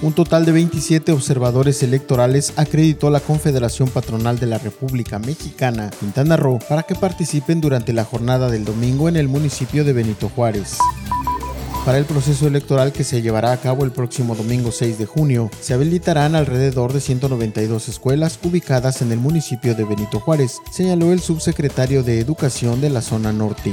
Un total de 27 observadores electorales acreditó la Confederación Patronal de la República Mexicana, Quintana Roo, para que participen durante la jornada del domingo en el municipio de Benito Juárez. Para el proceso electoral que se llevará a cabo el próximo domingo 6 de junio, se habilitarán alrededor de 192 escuelas ubicadas en el municipio de Benito Juárez, señaló el subsecretario de Educación de la zona norte.